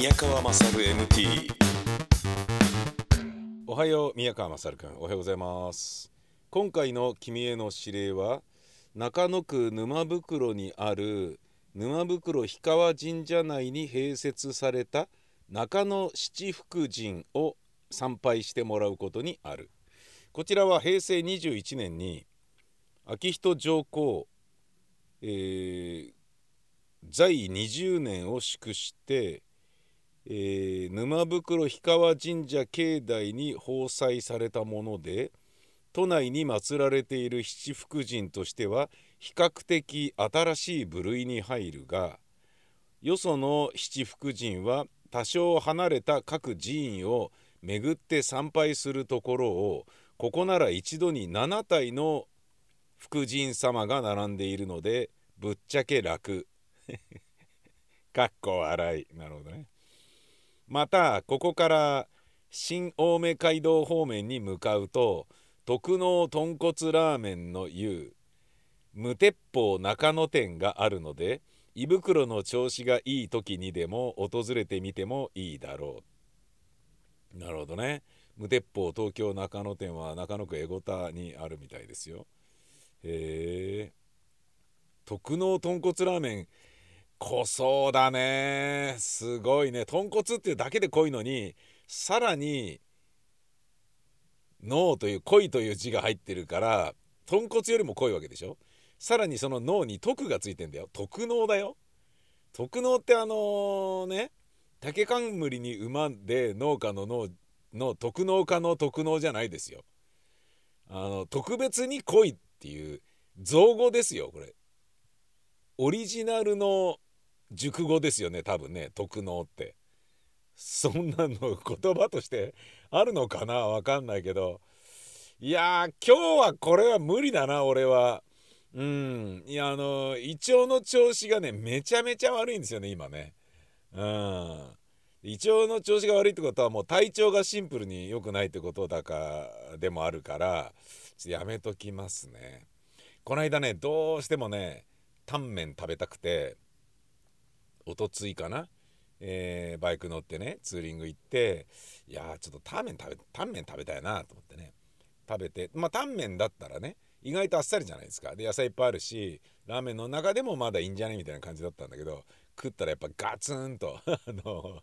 宮川勝 MT おはよう宮川勝君おはようございます。今回の君への指令は中野区沼袋にある沼袋氷川神社内に併設された中野七福神を参拝してもらうことにある。こちらは平成21年に昭仁上皇、えー、在20年を祝して、えー、沼袋氷川神社境内に奉祭されたもので都内に祀られている七福神としては比較的新しい部類に入るがよその七福神は多少離れた各寺院を巡って参拝するところをここなら一度に7体の福神様が並んでいるのでぶっちゃけ楽。かっこ笑い。なるほどね。またここから新青梅街道方面に向かうと特納豚骨ラーメンの湯無鉄砲中野店があるので胃袋の調子がいい時にでも訪れてみてもいいだろう。なるほどね。無鉄砲東京中野店は中野区江古田にあるみたいですよ。へえ特納豚骨ラーメン濃そうだね。すごいね。豚骨っていうだけで濃いのにさらに脳という濃いという字が入ってるから豚骨よりも濃いわけでしょ？さらにその脳に徳がついてんだよ。特納だよ。特納ってあの、ね竹冠に馬で農家の農の特農家の特納じゃないですよ。あの特別に濃いっていう造語ですよこれ。オリジナルの熟語ですよね多分ね特納って。そんなの言葉としてあるのかなわかんないけど。いや今日はこれは無理だな俺は。うん。いやあの胃腸の調子がねめちゃめちゃ悪いんですよね今ね。うん。胃腸の調子が悪いってことはもう体調がシンプルに良くないってことだかでもあるからちょっとやめときますね。この間ねどうしてもねタンメン食べたくておとついかな、えー、バイク乗ってねツーリング行っていやちょっとタンメン食べタンメン食べたいなと思ってね。食べてまあタンメンだったらね意外とあっさりじゃないですか。で野菜いっぱいあるしラーメンの中でもまだいいんじゃね？みたいな感じだったんだけど食ったらやっぱガツンと あの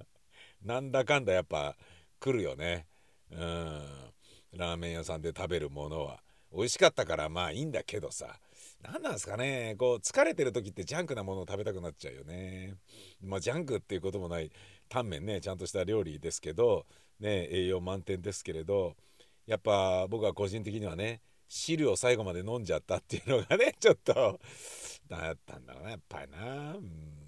なんだかんだやっぱ来るよね。うん。ラーメン屋さんで食べるものは。美味しかったからまあいいんだけどさ。何なんですかねこう疲れてる時ってジャンクなものを食べたくなっちゃうよね。まあジャンクっていうこともないタンメンねちゃんとした料理ですけどね栄養満点ですけれどやっぱ僕は個人的にはね汁を最後まで飲んじゃったっていうのがね ちょっとだったんだろうなやっぱりな。うん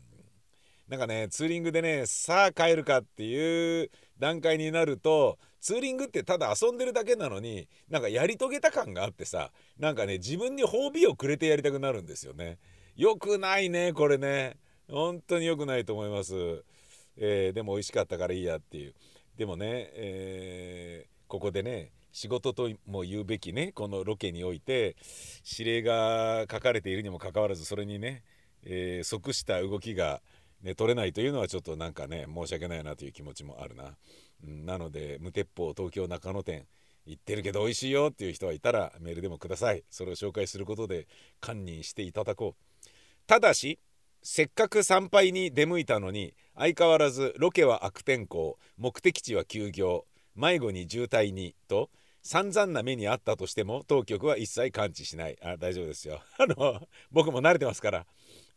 なんかねツーリングでねさあ帰るかっていう段階になるとツーリングってただ遊んでるだけなのになんかやり遂げた感があってさなんかね自分に褒美をくれてやりたくなるんですよね。よくないねこれね本当に良くないと思います。えー、でも美味しかったからいいやっていう。でもね、えー、ここでね仕事とも言うべきねこのロケにおいて指令が書かれているにもかかわらずそれにね、えー、即した動きがね、取れないというのはちょっとなんかね申し訳ないなという気持ちもあるな、うん、なので無鉄砲東京中野店行ってるけど美味しいよっていう人はいたらメールでもください。それを紹介することで堪忍していただこう。ただしせっかく参拝に出向いたのに相変わらずロケは悪天候目的地は休業迷子に渋滞にと散々な目にあったとしても当局は一切感知しない。あ大丈夫ですよ。あの僕も慣れてますから。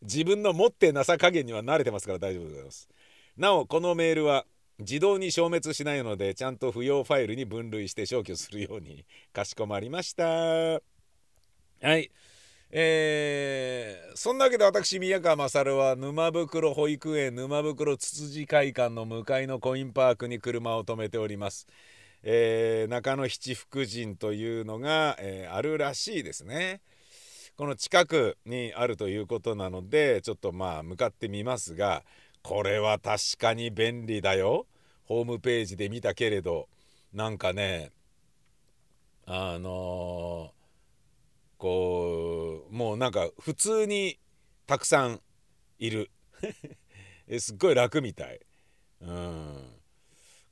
自分の持ってなさ加減には慣れてますから大丈夫でございます。なおこのメールは自動に消滅しないのでちゃんと不要ファイルに分類して消去するようにかしこまりました。はい。えー、そんなわけで私宮川勝は沼袋保育園沼袋つつじ会館の向かいのコインパークに車を止めております、えー、中野七福神というのが、えー、あるらしいですね。この近くにあるということなのでちょっとまあ向かってみますがこれは確かに便利だよ。ホームページで見たけれどなんかねあのー、こうもうなんか普通にたくさんいる。すっごい楽みたい。うん。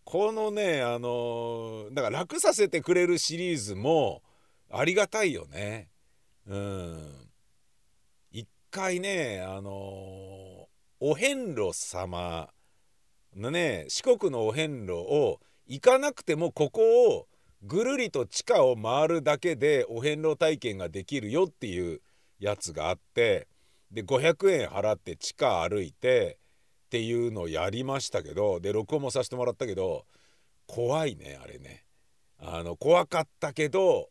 このねあのだから楽させてくれるシリーズもありがたいよね。うん一回ねあのお遍路様のね四国のお遍路を行かなくてもここをぐるりと地下を回るだけでお遍路体験ができるよっていうやつがあってで500円払って地下歩いてっていうのをやりましたけどで録音もさせてもらったけど怖いねあれね。あの怖かったけど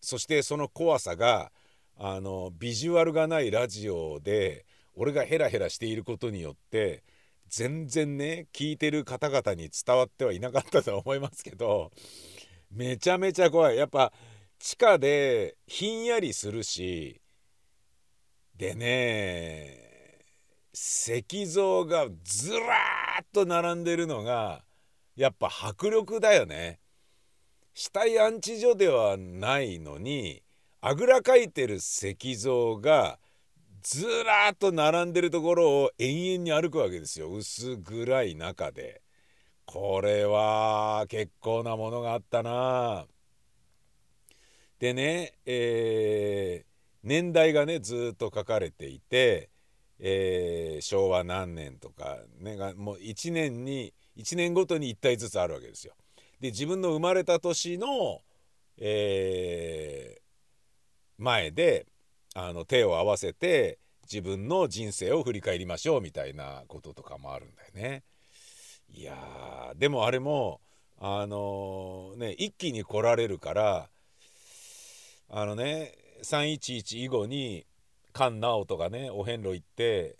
そしてその怖さがあのビジュアルがないラジオで俺がヘラヘラしていることによって全然ね聞いてる方々に伝わってはいなかったとは思いますけどめちゃめちゃ怖いやっぱ地下でひんやりするしでね石像がずらーっと並んでるのがやっぱ迫力だよね。死体安置所ではないのにあぐらかいてる石像がずらっと並んでるところを延々に歩くわけですよ薄暗い中で。これは結構なものがあったなでね、えー、年代がねずっと書かれていて、えー、昭和何年とか、ね、がもう1年に1年ごとに1体ずつあるわけですよ。で自分の生まれた年の、えー、前であの手を合わせて自分の人生を振り返りましょうみたいなこととかもあるんだよね。いやでもあれもあのー、ね一気に来られるからあのね311以後に菅直人がねお遍路行って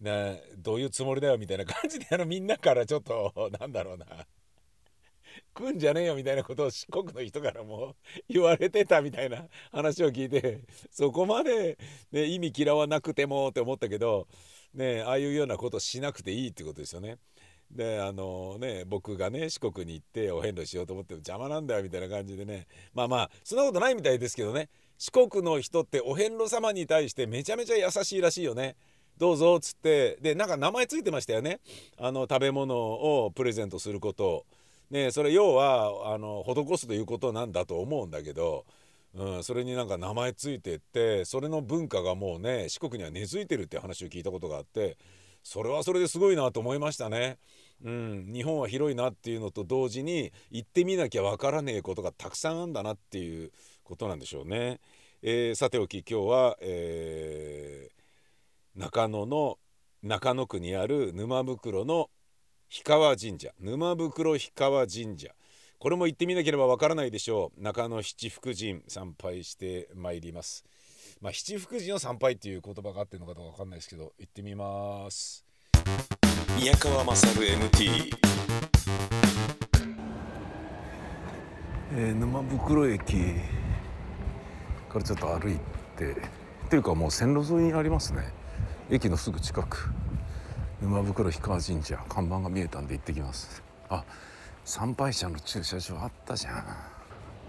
などういうつもりだよみたいな感じであのみんなからちょっとなんだろうな来んじゃねえよみたいなことを四国の人からも言われてたみたいな話を聞いてそこまで、ね、意味嫌わなくてもって思ったけど、ね、ああいうようなことしなくていいってことですよね。であのね僕がね四国に行ってお遍路しようと思っても邪魔なんだよみたいな感じでね。まあまあそんなことないみたいですけどね。四国の人ってお遍路様に対してめちゃめちゃ優しいらしいよね。どうぞっつって。でなんか名前ついてましたよね。あの食べ物をプレゼントすること。ねそれ要はあの施すということなんだと思うんだけど、うん、それになんか名前ついてってそれの文化がもうね四国には根付いてるって話を聞いたことがあってそれはそれですごいなと思いましたね。うん、日本は広いなっていうのと同時に行ってみなきゃわからねえことがたくさんあんだなっていうことなんでしょうね。えー、さておき今日は、えー、中野の中野区にある沼袋の氷川神社。沼袋氷川神社。これも行ってみなければわからないでしょう。中野七福神参拝してまいります。まあ七福神を参拝っていう言葉があってるのかどうかわかんないですけど行ってみます。宮川勝 MT、えー、沼袋駅からちょっと歩いて。っていうかもう線路沿いにありますね。駅のすぐ近く沼袋氷川神社看板が見えたんで行ってきます。あ参拝者の駐車場あったじゃん。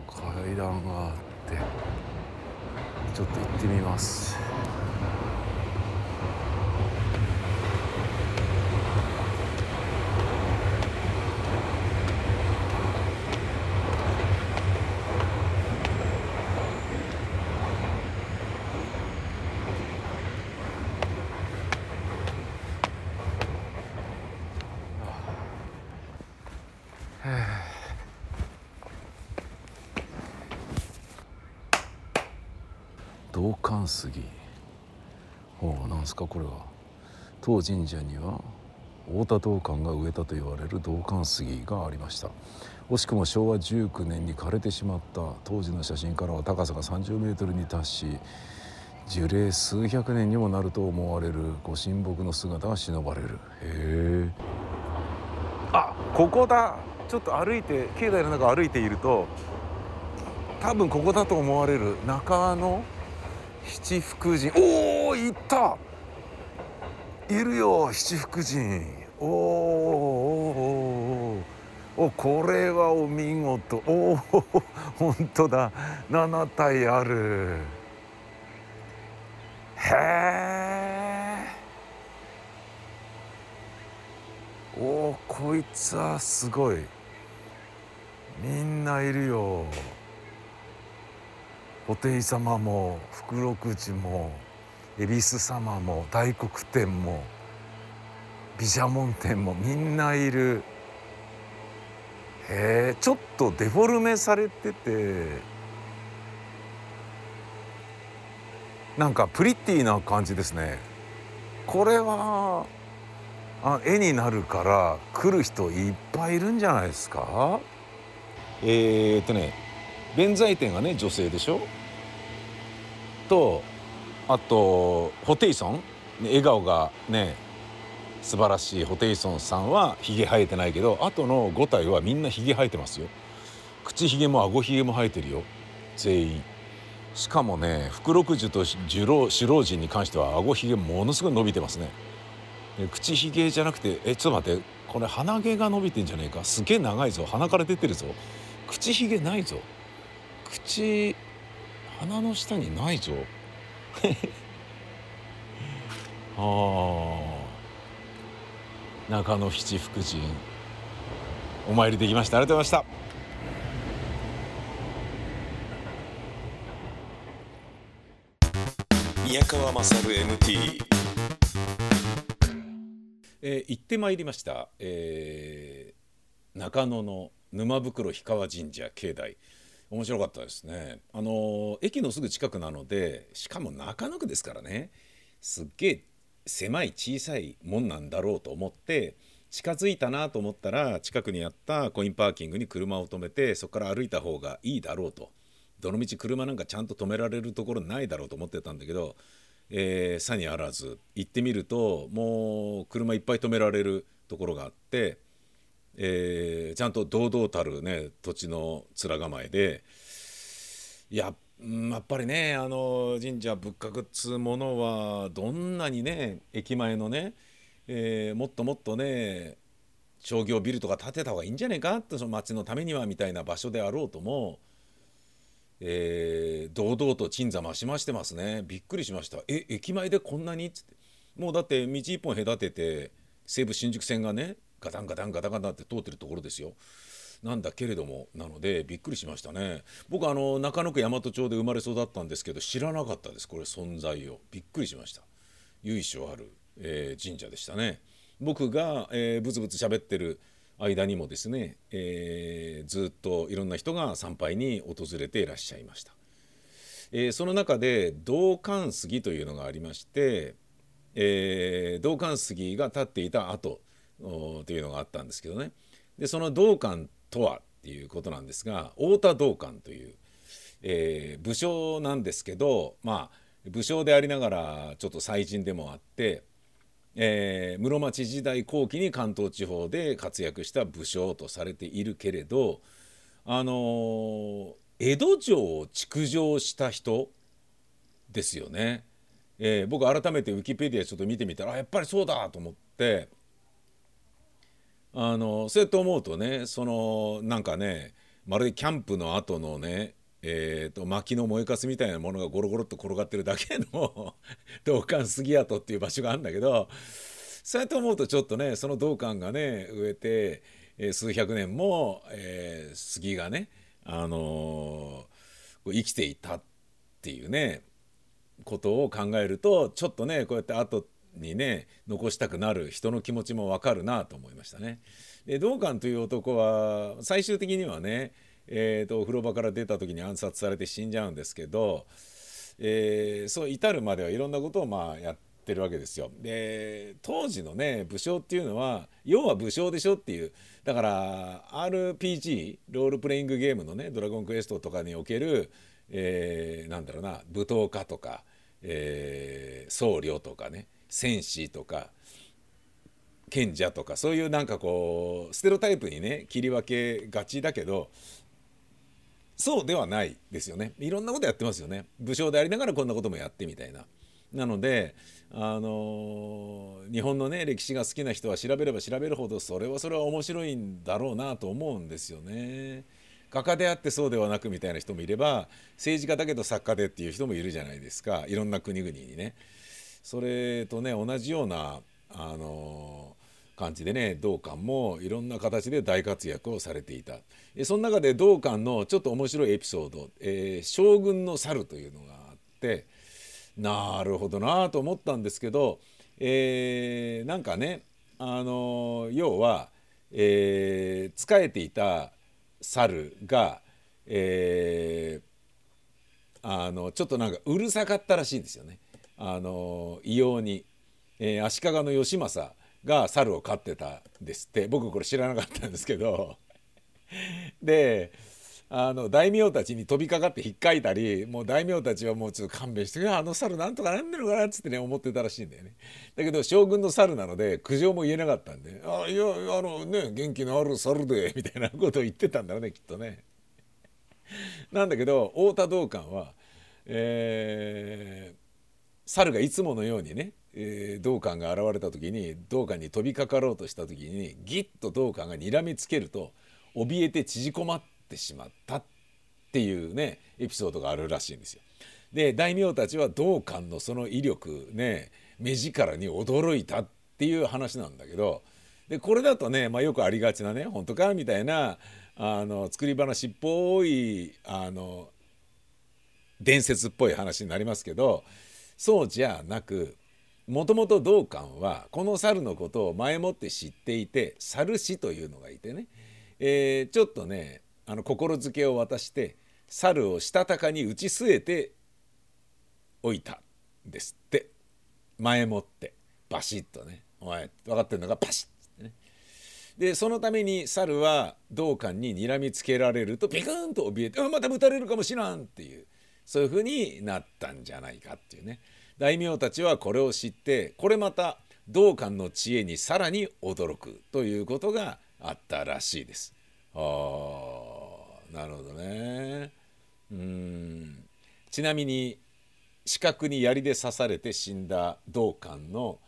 階段があってちょっと行ってみます道館杉ほうなんすかこれは。当神社には太田道館が植えたと言われる道館杉がありました。惜しくも昭和19年に枯れてしまった当時の写真からは高さが30メートルに達し樹齢数百年にもなると思われるご神木の姿が忍ばれる。へえ。あここだ。ちょっと歩いて境内の中歩いていると多分ここだと思われる中野七福神。おおいった。いるよ七福神。おおおこれはお見事。おお本当だ。7体ある。へえおおこいつはすごい。みんないるよ。布袋様も福禄寺も恵比寿様も大黒天も毘沙門天もみんないる。へえちょっとデフォルメされててなんかプリティな感じですね。これはあ絵になるから来る人いっぱいいるんじゃないですか？えー、っとね弁財天がね女性でしょ？とあとホテイソン？笑顔がね素晴らしいホテイソンさんはひげ生えてないけどあとの5体はみんなひげ生えてますよ。口ひげも顎ひげも生えてるよ。全員。しかもね福禄寿と寿老首老人に関しては顎ひげものすごい伸びてますね。口ひげじゃなくてえちょっと待ってこれ鼻毛が伸びてんじゃねえか？すげえ長いぞ。鼻から出てるぞ。口ひげないぞ。口鼻の下にないぞ。ああ中野七福神。お参りできました。ありがとうございました。宮川勝 MT えー、行ってまいりました、えー、中野の沼袋氷川神社境内面白かったですね。あの駅のすぐ近くなのでしかも中野区ですからね。すっげえ狭い小さいもんなんだろうと思って近づいたなと思ったら近くにあったコインパーキングに車を止めてそこから歩いた方がいいだろうと。どのみち車なんかちゃんと止められるところないだろうと思ってたんだけど、えー、さにあらず行ってみるともう車いっぱい止められるところがあってえー、ちゃんと堂々たるね土地の面構えでややっぱりねあの神社仏閣っつうものはどんなにね駅前のね、えー、もっともっとね商業ビルとか建てた方がいいんじゃねえかってその町のためにはみたいな場所であろうとも、えー、堂々と鎮座増しましてますね。びっくりしました。え駅前でこんなに？っつって。もうだって道一本隔てて西武新宿線がねガタンガタンガタンガタンって通ってるところですよ。なんだけれどもなのでびっくりしましたね。僕あの中野区大和町で生まれ育ったんですけど知らなかったですこれ存在を。びっくりしました。由緒ある、えー、神社でしたね。僕が、えー、ブツブツ喋ってる間にもですね、えー、ずっといろんな人が参拝に訪れていらっしゃいました、えー、その中で道館杉というのがありまして、えー、道館杉が立っていたというのがあったんですけどねでその道館とはっていうことなんですが太田道館という、えー、武将なんですけどまあ武将でありながらちょっと祭人でもあって、えー、室町時代後期に関東地方で活躍した武将とされているけれどあのー、江戸城を築城した人ですよね。えー、僕改めてウィキペディアちょっと見てみたらやっぱりそうだと思ってあのそうやって思うとねそのなんかねまるでキャンプの後のねえーと、薪の燃えかすみたいなものがゴロゴロっと転がってるだけの 道館杉跡っていう場所があるんだけどそうやって思うとちょっとねその道館がね植えて、えー、数百年も、えー、杉がね、あのー、生きていたっていうねことを考えるとちょっとねこうやって後にね残したくなる人の気持ちもわかるなと思いましたね。で道館という男は最終的にはね、えーと、お風呂場から出た時に暗殺されて死んじゃうんですけど、えー、そう至るまではいろんなことをまあやってるわけですよ。で当時のね武将っていうのは要は武将でしょっていうだから RPG ロールプレイングゲームのね「ドラゴンクエスト」とかにおける、えー、なんだろうな舞踏家とか、えー、僧侶とかね戦士とか賢者とかそういうなんかこうステロタイプにね切り分けがちだけどそうではないですよねいろんなことやってますよね武将でありながらこんなこともやってみたいな。なのであの日本のね歴史が好きな人は調べれば調べるほどそれはそれは面白いんだろうなと思うんですよね。画家であってそうではなくみたいな人もいれば政治家だけど作家でっていう人もいるじゃないですかいろんな国々にね。それとね同じようなあの感じでね道館もいろんな形で大活躍をされていたその中で道館のちょっと面白いエピソード「えー、将軍の猿」というのがあってなるほどなと思ったんですけど、えー、なんかねあの要は、えー、仕えていた猿が、えー、あのちょっとなんかうるさかったらしいんですよね。あの異様に、えー、足利の義政が猿を飼ってたんですって。僕これ知らなかったんですけど。であの大名たちに飛びかかって引っかいたりもう大名たちはもうちょっと勘弁してあの猿なんとかなんねるかなっつってね思ってたらしいんだよね。だけど将軍の猿なので苦情も言えなかったんで「あいやあのね元気のある猿で」みたいなことを言ってたんだろうねきっとね。なんだけど太田道館は、えー、猿がいつものようにねえー、道館が現れた時に道館に飛びかかろうとした時にギッと道館が睨みつけると怯えて縮こまってしまったっていうねエピソードがあるらしいんですよ。で大名たちは道館のその威力ね目力に驚いたっていう話なんだけどでこれだとね、まあ、よくありがちなね本当かみたいなあの作り話っぽいあの伝説っぽい話になりますけどそうじゃなくもともと道館はこの猿のことを前もって知っていて猿師というのがいてね、えー、ちょっとねあの心づけを渡して猿をしたたかに打ち据えておいたんですって。前もってバシッとね。お前分かってんのか？パシッってね。でそのために猿は道館に睨みつけられるとピクンと怯えて「あまた撃たれるかもしらん」っていう。そういうふうになったんじゃないかっていうね大名たちはこれを知ってこれまた道館の知恵にさらに驚くということがあったらしいです。あなるほどね。うんちなみに四角に槍で刺されて死んだ道館の、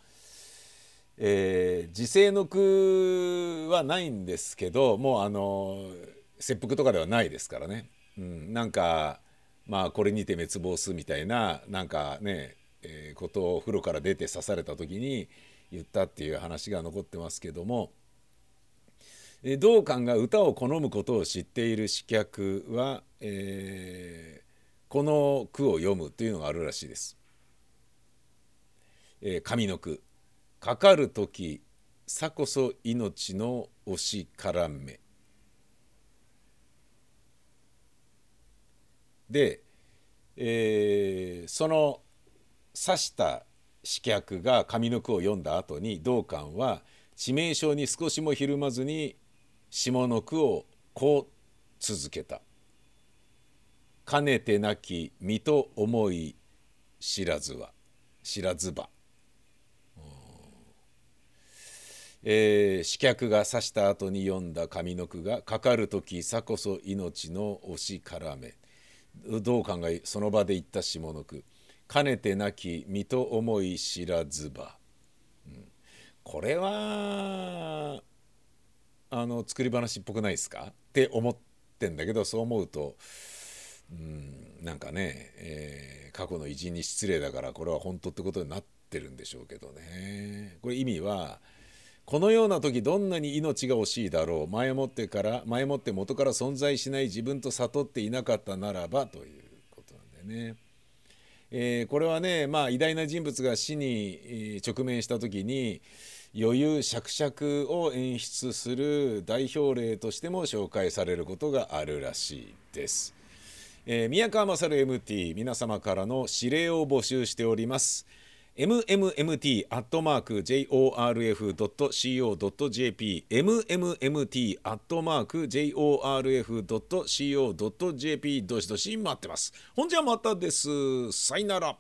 えー、自世の句はないんですけどもうあの切腹とかではないですからね。うん、なんかまあこれにて滅亡すみたいななんかねえー、ことを風呂から出て刺された時に言ったっていう話が残ってますけども、え、道館が歌を好むことを知っている刺客は、えー、この句を読むというのがあるらしいです。えー、上の句「かかる時さこそ命の押しからめ」で、えー、その刺した刺客が上の句を読んだ後に道館は致命傷に少しもひるまずに下の句をこう続けた。かねてなき身と思い知らずは知らずば。えー、刺客が刺した後に読んだ上の句が「かかる時さこそ命の押し絡め」道館がその場で言った下の句。かねてなき身と思い知らずば、うん、これはあの作り話っぽくないですか？って思ってんだけどそう思うと、うん、なんかね、えー、過去の偉人に失礼だからこれは本当ってことになってるんでしょうけどね。これ意味はこのような時どんなに命が惜しいだろう前もってから前もって元から存在しない自分と悟っていなかったならばということなんだよね。えー、これはね、まあ、偉大な人物が死に直面した時に余裕しゃくしゃくを演出する代表例としても紹介されることがあるらしいです。えー、宮川勝 MT 皆様からの指令を募集しております。mmmt.jorf.co.jp mmmt.jorf.co.jp どしどし待ってます。ほんじゃまたです。さよなら。